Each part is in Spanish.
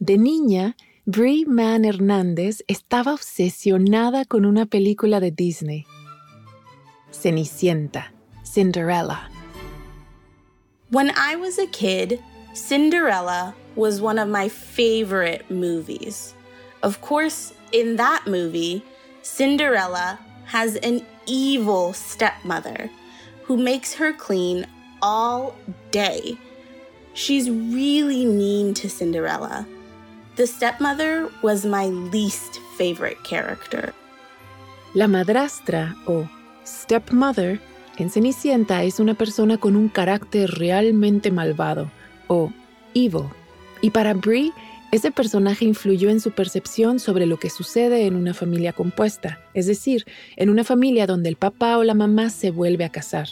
De niña, Brie Mann Hernández estaba obsesionada con una película de Disney. Cenicienta, Cinderella. When I was a kid, Cinderella was one of my favorite movies. Of course, in that movie, Cinderella has an evil stepmother who makes her clean all day. She's really mean to Cinderella. The stepmother was my least favorite character. La madrastra o stepmother en Cenicienta es una persona con un carácter realmente malvado o evil. Y para Brie, ese personaje influyó en su percepción sobre lo que sucede en una familia compuesta, es decir, en una familia donde el papá o la mamá se vuelve a casar.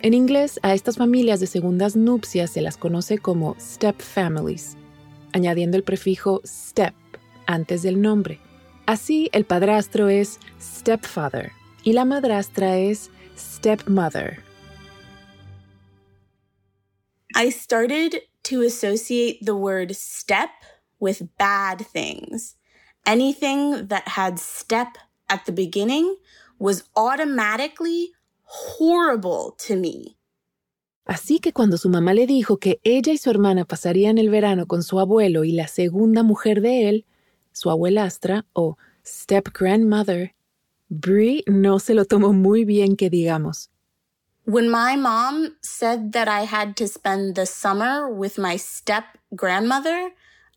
En inglés, a estas familias de segundas nupcias se las conoce como step families, añadiendo el prefijo step antes del nombre. Así, el padrastro es stepfather y la madrastra es stepmother. I started to associate the word step with bad things. Anything that had step at the beginning was automatically horrible to me. Así que cuando su mamá le dijo que ella y su hermana pasarían el verano con su abuelo y la segunda mujer de él, su abuelastra o step grandmother, Brie no se lo tomó muy bien que digamos. When my mom said that I had to spend the summer with my step grandmother,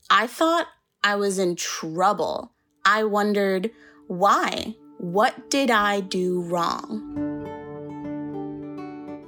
I thought I was in trouble. I wondered, why? What did I do wrong?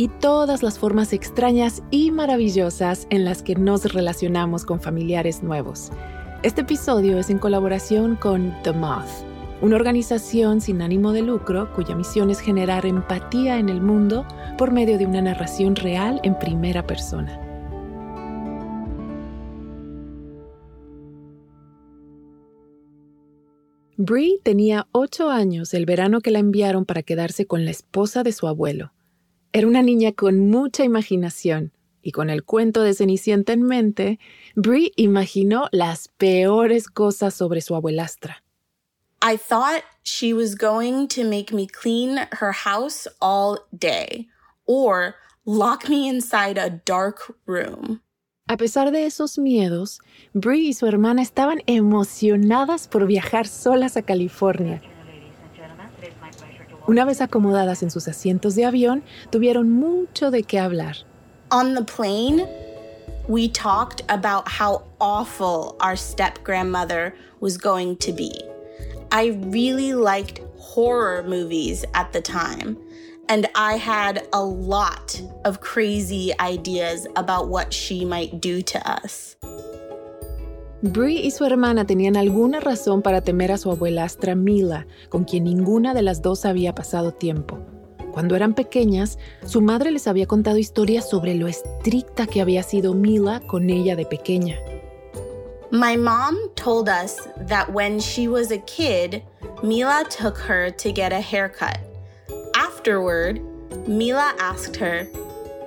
y todas las formas extrañas y maravillosas en las que nos relacionamos con familiares nuevos. Este episodio es en colaboración con The Moth, una organización sin ánimo de lucro cuya misión es generar empatía en el mundo por medio de una narración real en primera persona. Brie tenía ocho años el verano que la enviaron para quedarse con la esposa de su abuelo. Era una niña con mucha imaginación y con el cuento de Cenicienta en mente, Brie imaginó las peores cosas sobre su abuelastra. I thought she was going to make me clean her house all day or lock me inside a dark room. A pesar de esos miedos, Brie y su hermana estaban emocionadas por viajar solas a California. Una vez acomodadas en sus asientos de avión, tuvieron mucho de qué hablar. On the plane, we talked about how awful our step grandmother was going to be. I really liked horror movies at the time, and I had a lot of crazy ideas about what she might do to us. Brie y su hermana tenían alguna razón para temer a su abuelastra Mila, con quien ninguna de las dos había pasado tiempo. Cuando eran pequeñas, su madre les había contado historias sobre lo estricta que había sido Mila con ella de pequeña. My mom told us that when she was a kid, Mila took her to get a haircut. Afterward, Mila asked her,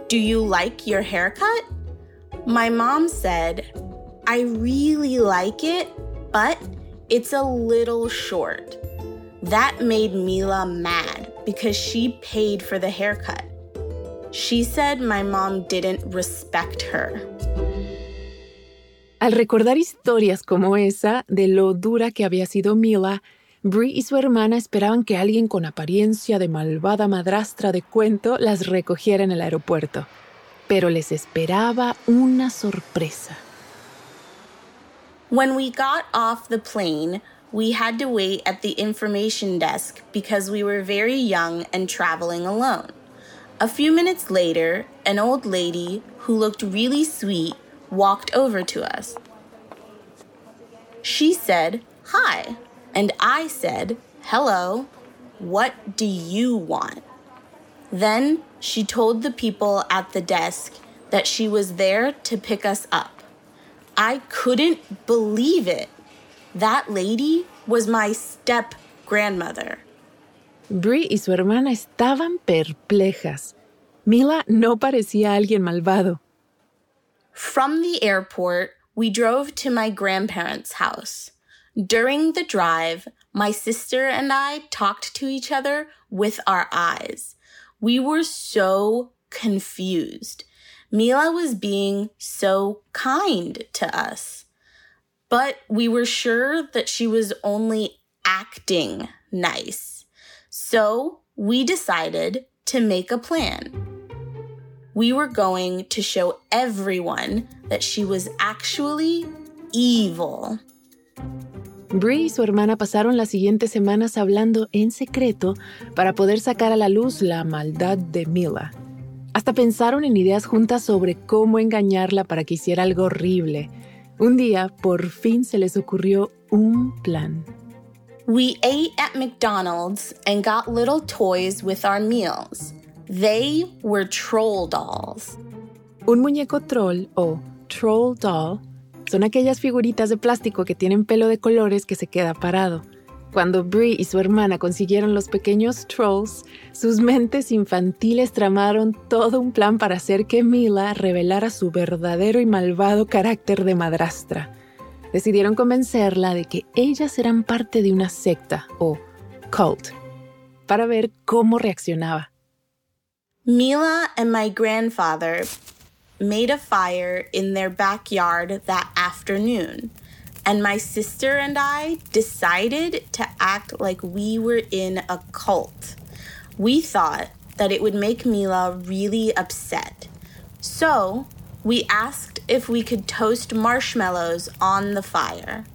Do you like your haircut? My mom said, I really like it, but it's a little short. That made Mila mad because she paid for the haircut. She said my mom didn't respect her. Al recordar historias como esa de lo dura que había sido Mila, Brie y su hermana esperaban que alguien con apariencia de malvada madrastra de cuento las recogiera en el aeropuerto. Pero les esperaba una sorpresa. When we got off the plane, we had to wait at the information desk because we were very young and traveling alone. A few minutes later, an old lady who looked really sweet walked over to us. She said, Hi. And I said, Hello. What do you want? Then she told the people at the desk that she was there to pick us up. I couldn't believe it. That lady was my step grandmother. Brie y su hermana estaban perplejas. Mila no parecía alguien malvado. From the airport, we drove to my grandparents' house. During the drive, my sister and I talked to each other with our eyes. We were so confused. Mila was being so kind to us. But we were sure that she was only acting nice. So we decided to make a plan. We were going to show everyone that she was actually evil. Brie y su hermana pasaron las siguientes semanas hablando en secreto para poder sacar a la luz la maldad de Mila. Hasta pensaron en ideas juntas sobre cómo engañarla para que hiciera algo horrible. Un día, por fin se les ocurrió un plan. We ate at McDonald's and got little toys with our meals. They were troll dolls. Un muñeco troll o troll doll son aquellas figuritas de plástico que tienen pelo de colores que se queda parado. Cuando Brie y su hermana consiguieron los pequeños trolls, sus mentes infantiles tramaron todo un plan para hacer que Mila revelara su verdadero y malvado carácter de madrastra. Decidieron convencerla de que ellas eran parte de una secta o cult para ver cómo reaccionaba. Mila and my grandfather made a fire in their backyard that afternoon, and my sister and I decided to act like we were in a cult. We thought that it would make Mila really upset. So we asked if we could toast marshmallows on the fire.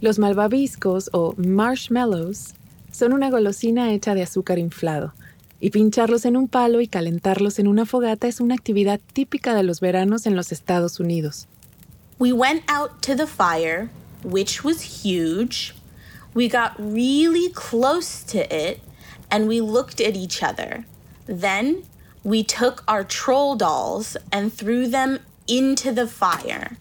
Los malvaviscos o marshmallows son una golosina hecha de azúcar inflado. y pincharlos en un palo y calentarlos en una fogata es una actividad típica de los veranos en los Estados Unidos. We went out to the fire, which was huge. We got really close to it and we looked at each other. Then we took our troll dolls and threw them into the fire.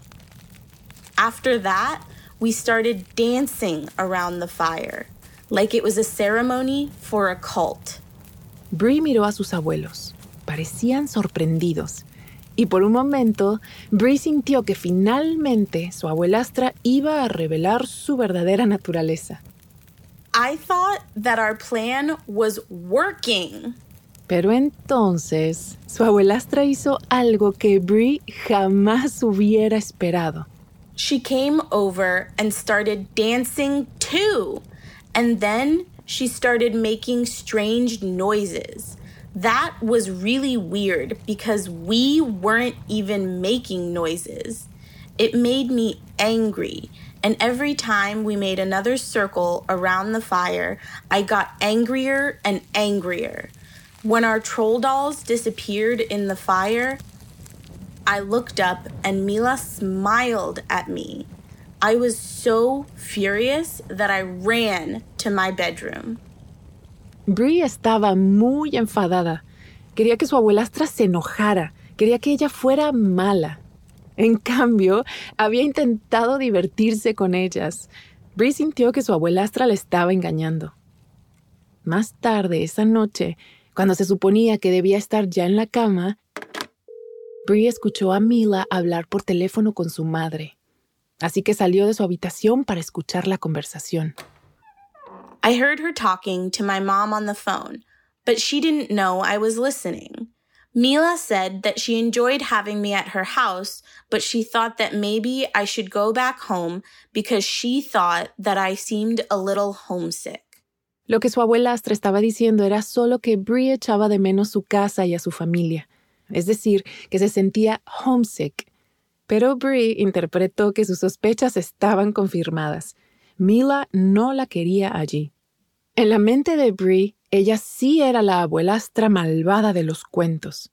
After that, we started dancing around the fire like it was a ceremony for a cult. Brie miró a sus abuelos. Parecían sorprendidos. Y por un momento, Brie sintió que finalmente su abuelastra iba a revelar su verdadera naturaleza. I thought that our plan was working. Pero entonces, su abuelastra hizo algo que Brie jamás hubiera esperado. She came over and started dancing too. And then she started making strange noises. That was really weird because we weren't even making noises. It made me angry. And every time we made another circle around the fire, I got angrier and angrier. When our troll dolls disappeared in the fire, I looked up and Mila smiled at me. I was so furious that I ran to my bedroom. Brie estaba muy enfadada. Quería que su abuelastra se enojara. Quería que ella fuera mala. En cambio, había intentado divertirse con ellas. Brie sintió que su abuelastra le estaba engañando. Más tarde esa noche, cuando se suponía que debía estar ya en la cama, Brie escuchó a Mila hablar por teléfono con su madre así que salió de su habitación para escuchar la conversación. I heard her talking to my mom on the phone, but she didn't know I was listening. Mila said that she enjoyed having me at her house, but she thought that maybe I should go back home because she thought that I seemed a little homesick. Lo que su abuelastra estaba diciendo era solo que Brie echaba de menos su casa y a su familia, es decir, que se sentía homesick pero Brie interpretó que sus sospechas estaban confirmadas. Mila no la quería allí. En la mente de Brie, ella sí era la abuelastra malvada de los cuentos.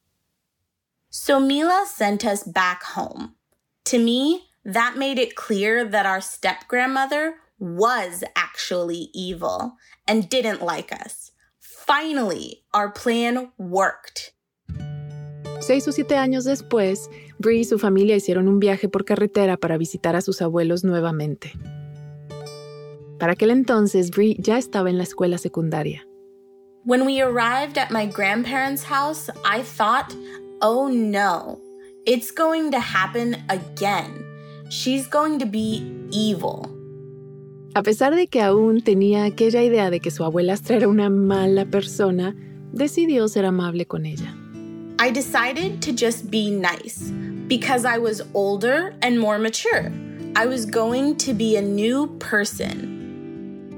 So Mila sent us back home. To me, that made it clear that our step grandmother was actually evil and didn't like us. Finally, our plan worked. Seis o siete años después, Bree y su familia hicieron un viaje por carretera para visitar a sus abuelos nuevamente. Para aquel entonces, Bree ya estaba en la escuela secundaria. When we arrived at my grandparents' house, I thought, oh no, it's going to happen again. She's going to be evil. A pesar de que aún tenía aquella idea de que su abuelastra era una mala persona, decidió ser amable con ella. I decided to just be nice because I was older and more mature. I was going to be a new person.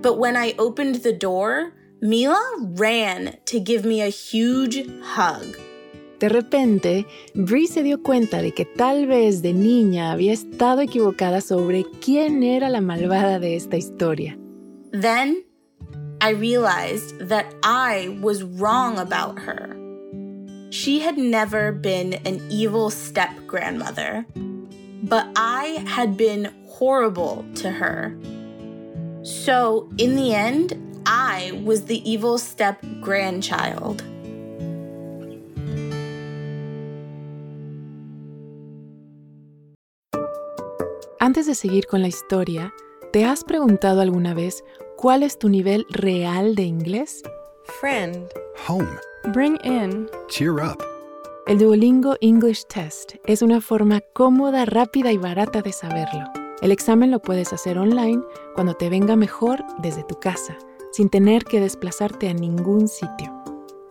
But when I opened the door, Mila ran to give me a huge hug. De repente, Bree se dio cuenta de que tal vez de niña había estado equivocada sobre quién era la malvada de esta historia. Then I realized that I was wrong about her. She had never been an evil step grandmother, but I had been horrible to her. So, in the end, I was the evil step grandchild. Antes de seguir con la historia, ¿te has preguntado alguna vez cuál es tu nivel real de inglés? Friend. Home. Bring in. Cheer up. El Duolingo English Test es una forma cómoda, rápida y barata de saberlo. El examen lo puedes hacer online cuando te venga mejor desde tu casa, sin tener que desplazarte a ningún sitio.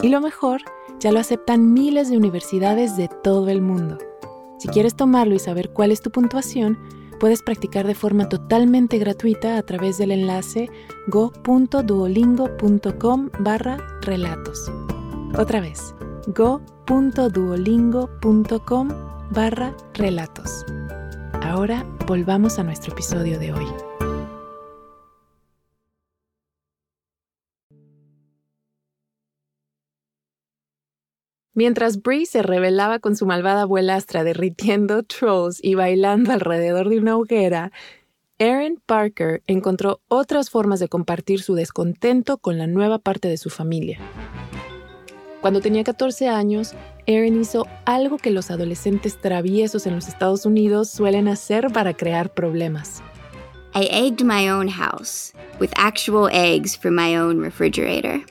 Y lo mejor, ya lo aceptan miles de universidades de todo el mundo. Si quieres tomarlo y saber cuál es tu puntuación, puedes practicar de forma totalmente gratuita a través del enlace go.duolingo.com barra relatos. Otra vez, go.duolingo.com barra relatos. Ahora volvamos a nuestro episodio de hoy. Mientras Bree se rebelaba con su malvada abuelastra derritiendo trolls y bailando alrededor de una hoguera, Aaron Parker encontró otras formas de compartir su descontento con la nueva parte de su familia. Cuando tenía 14 años, Aaron hizo algo que los adolescentes traviesos en los Estados Unidos suelen hacer para crear problemas. I egged my own house with actual eggs from my own refrigerator.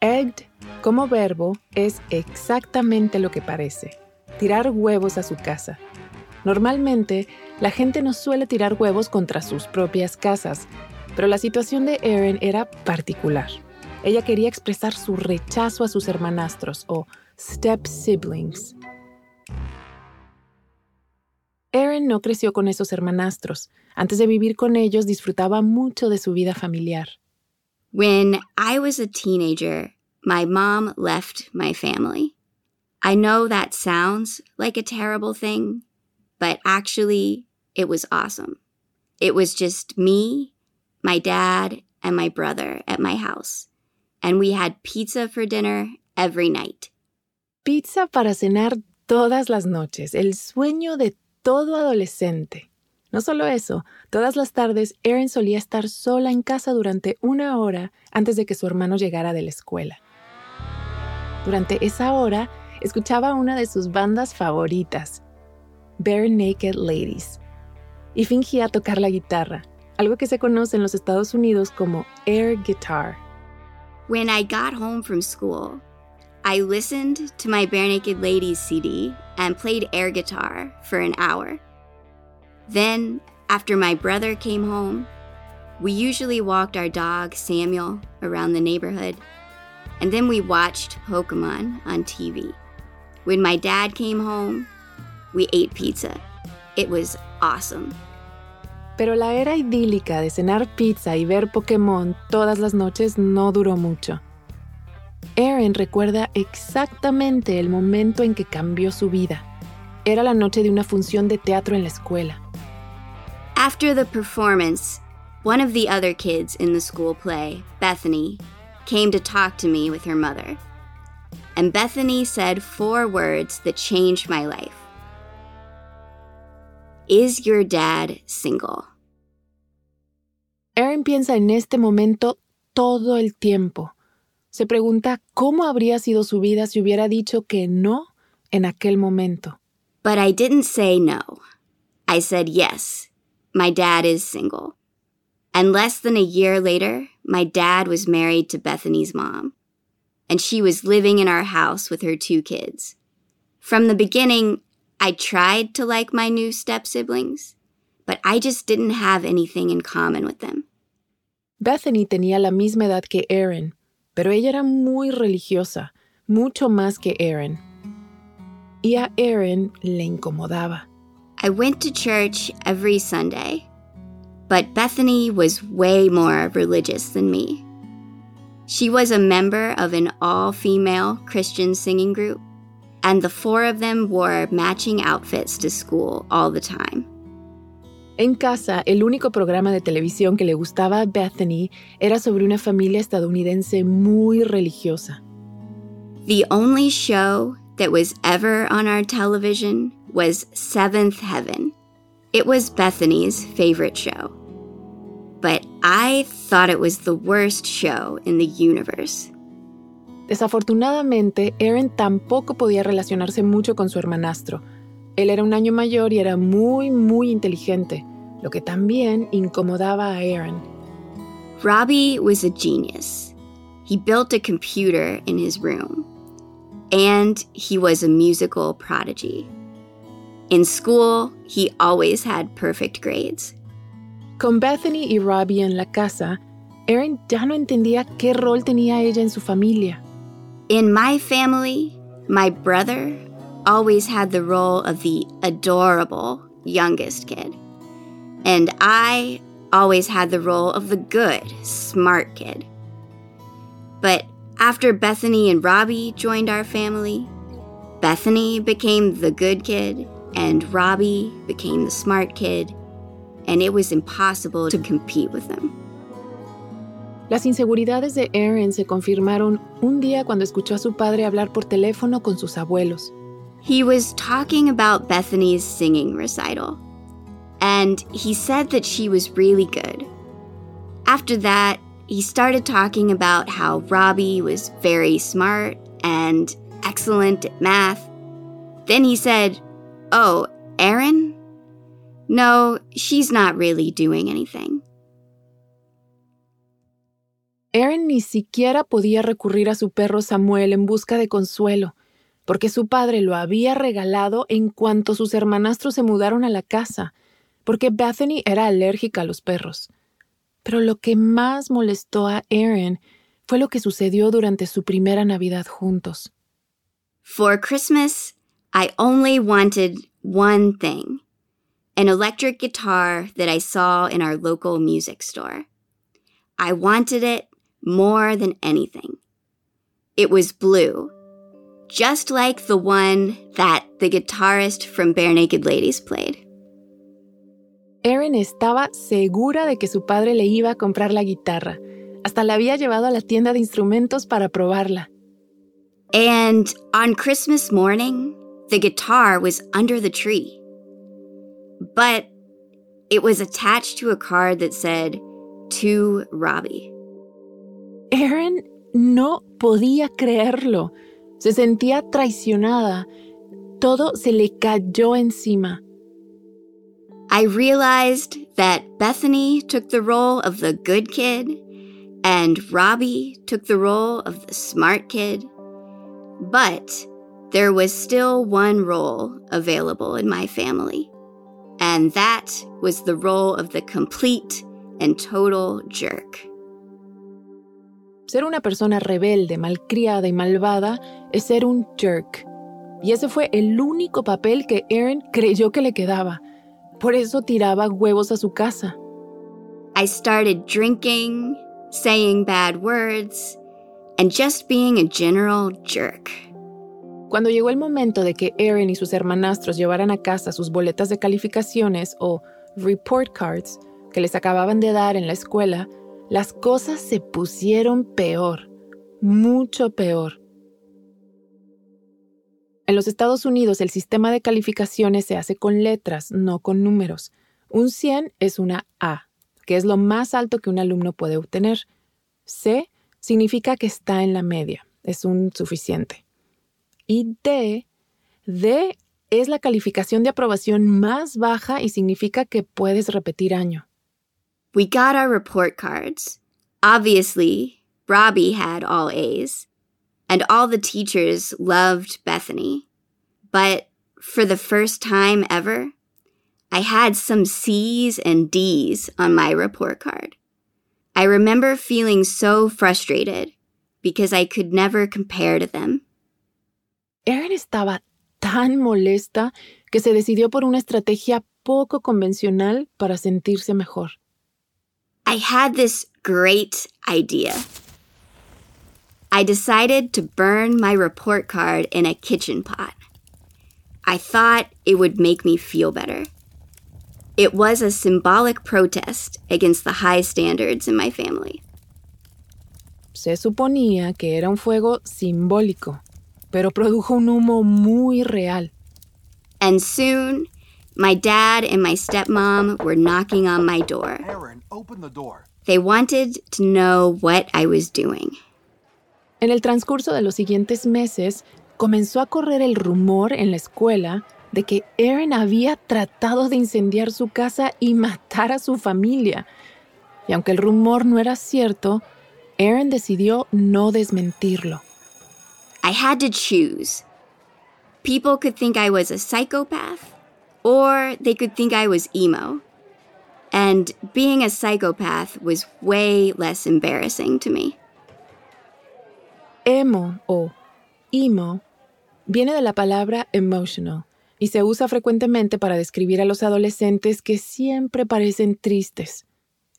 Egged, como verbo, es exactamente lo que parece, tirar huevos a su casa. Normalmente, la gente no suele tirar huevos contra sus propias casas, pero la situación de Erin era particular. Ella quería expresar su rechazo a sus hermanastros o step siblings. Erin no creció con esos hermanastros. Antes de vivir con ellos disfrutaba mucho de su vida familiar. When I was a teenager, my mom left my family. I know that sounds like a terrible thing, but actually, it was awesome. It was just me, my dad, and my brother at my house. And we had pizza for dinner every night. Pizza para cenar todas las noches, el sueño de todo adolescente. No solo eso, todas las tardes Erin solía estar sola en casa durante una hora antes de que su hermano llegara de la escuela. Durante esa hora, escuchaba una de sus bandas favoritas, Bare Naked Ladies, y fingía tocar la guitarra, algo que se conoce en los Estados Unidos como air guitar. When I got home from school, I listened to my Bare Naked Ladies CD and played air guitar for an hour. Then, after my brother came home, we usually walked our dog, Samuel, around the neighborhood. And then we watched Pokemon on TV. When my dad came home, we ate pizza. It was awesome. Pero la era idílica de cenar pizza y ver Pokémon todas las noches no duró mucho. Erin recuerda exactamente el momento en que cambió su vida. Era la noche de una función de teatro en la escuela. After the performance, one of the other kids in the school play, Bethany, came to talk to me with her mother. And Bethany said four words that changed my life. Is your dad single? Erin piensa en este momento todo el tiempo. Se pregunta cómo habría sido su vida si hubiera dicho que no en aquel momento. But I didn't say no. I said yes, my dad is single. And less than a year later, my dad was married to Bethany's mom. And she was living in our house with her two kids. From the beginning, I tried to like my new step siblings, but I just didn't have anything in common with them. Bethany tenía la misma edad que Erin, pero ella era muy religiosa, mucho más que Erin. Y a Erin le incomodaba. I went to church every Sunday, but Bethany was way more religious than me. She was a member of an all female Christian singing group, and the four of them wore matching outfits to school all the time. En casa, el único programa de televisión que le gustaba a Bethany era sobre una familia estadounidense muy religiosa. The only show that was ever on our television was Seventh Heaven. It was Bethany's favorite show. But I thought it was the worst show in the universe. Desafortunadamente, Erin tampoco podía relacionarse mucho con su hermanastro. Él era un año mayor y era muy, muy inteligente, lo que también incomodaba a Erin. Robbie was a genius. He built a computer in his room, and he was a musical prodigy. In school, he always had perfect grades. Con Bethany y Robbie en la casa, Erin ya no entendía qué rol tenía ella en su familia. In my family, my brother always had the role of the adorable youngest kid. And I always had the role of the good, smart kid. But after Bethany and Robbie joined our family, Bethany became the good kid, and Robbie became the smart kid, and it was impossible to compete with them. Las inseguridades de Erin se confirmaron un día cuando escuchó a su padre hablar por teléfono con sus abuelos. He was talking about Bethany's singing recital, and he said that she was really good. After that, he started talking about how Robbie was very smart and excellent at math. Then he said, Oh, Erin? No, she's not really doing anything. Erin ni siquiera podía recurrir a su perro Samuel en busca de consuelo, porque su padre lo había regalado en cuanto sus hermanastros se mudaron a la casa, porque Bethany era alérgica a los perros. Pero lo que más molestó a Erin fue lo que sucedió durante su primera Navidad juntos. For Christmas, I only wanted one thing an electric guitar that I saw in our local music store. I wanted it more than anything. It was blue, just like the one that the guitarist from Bare Naked Ladies played. Erin estaba segura de que su padre le iba a comprar la guitarra. Hasta la había llevado a la tienda de instrumentos para probarla. And on Christmas morning, the guitar was under the tree. But it was attached to a card that said, To Robbie. Erin no podía creerlo. Se sentía traicionada. Todo se le cayó encima. I realized that Bethany took the role of the good kid and Robbie took the role of the smart kid. But there was still one role available in my family, and that was the role of the complete and total jerk. Ser una persona rebelde, malcriada y malvada es ser un jerk. Y ese fue el único papel que Erin creyó que le quedaba. Por eso tiraba huevos a su casa. I started drinking, saying bad words, and just being a general jerk. Cuando llegó el momento de que Erin y sus hermanastros llevaran a casa sus boletas de calificaciones o report cards que les acababan de dar en la escuela, las cosas se pusieron peor, mucho peor. En los Estados Unidos el sistema de calificaciones se hace con letras, no con números. Un 100 es una A, que es lo más alto que un alumno puede obtener. C significa que está en la media, es un suficiente. Y D, D es la calificación de aprobación más baja y significa que puedes repetir año. We got our report cards. Obviously, Robbie had all A's, and all the teachers loved Bethany. But for the first time ever, I had some C's and D's on my report card. I remember feeling so frustrated because I could never compare to them. Erin estaba tan molesta que se decidió por una estrategia poco convencional para sentirse mejor. I had this great idea. I decided to burn my report card in a kitchen pot. I thought it would make me feel better. It was a symbolic protest against the high standards in my family. Se suponía que era un fuego simbólico, pero produjo un humo muy real. And soon, my dad and my stepmom were knocking on my door. Aaron, open the door. They wanted to know what I was doing. En el transcurso de los siguientes meses, comenzó a correr el rumor en la escuela de que Erin había tratado de incendiar su casa y matar a su familia. Y aunque el rumor no era cierto, Erin decidió no desmentirlo. I had to choose. People could think I was a psychopath, or they could think I was emo. And being a psychopath was way less embarrassing to me. Emo o emo viene de la palabra emotional y se usa frecuentemente para describir a los adolescentes que siempre parecen tristes.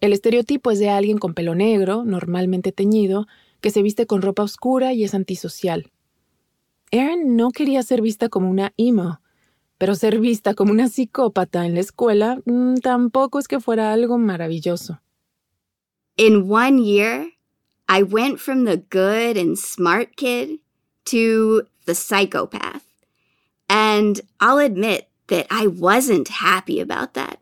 El estereotipo es de alguien con pelo negro, normalmente teñido, que se viste con ropa oscura y es antisocial. Erin no quería ser vista como una emo, pero ser vista como una psicópata en la escuela mm, tampoco es que fuera algo maravilloso. In one year, I went from the good and smart kid to the psychopath. And I'll admit that I wasn't happy about that.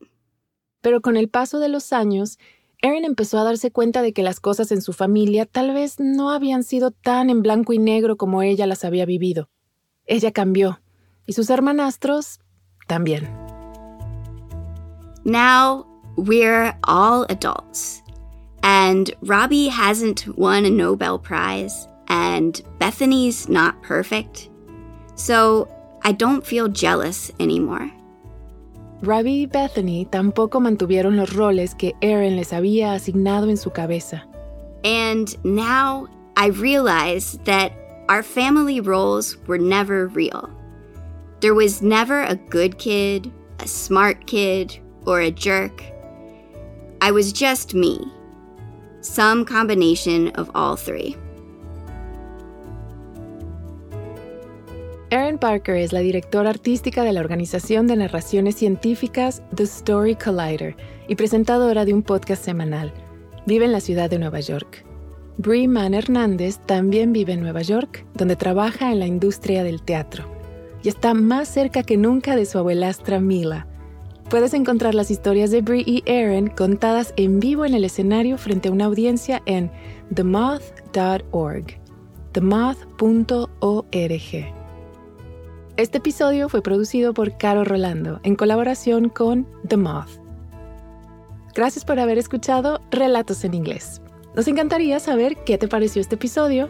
Pero con el paso de los años, Erin empezó a darse cuenta de que las cosas en su familia tal vez no habían sido tan en blanco y negro como ella las había vivido. Ella cambió, y sus hermanastros también. Now we're all adults. And Robbie hasn't won a Nobel Prize, and Bethany's not perfect. So I don't feel jealous anymore. Robbie y Bethany tampoco mantuvieron los roles que Erin les había asignado en su cabeza. And now I realize that our family roles were never real. There was never a good kid, a smart kid, or a jerk. I was just me. Some combination of all three. Erin Parker es la directora artística de la organización de narraciones científicas The Story Collider y presentadora de un podcast semanal. Vive en la ciudad de Nueva York. Brie Mann Hernández también vive en Nueva York, donde trabaja en la industria del teatro. Y está más cerca que nunca de su abuelastra Mila. Puedes encontrar las historias de Brie y Erin contadas en vivo en el escenario frente a una audiencia en themoth.org. themoth.org. Este episodio fue producido por Caro Rolando en colaboración con The Moth. Gracias por haber escuchado Relatos en Inglés. Nos encantaría saber qué te pareció este episodio.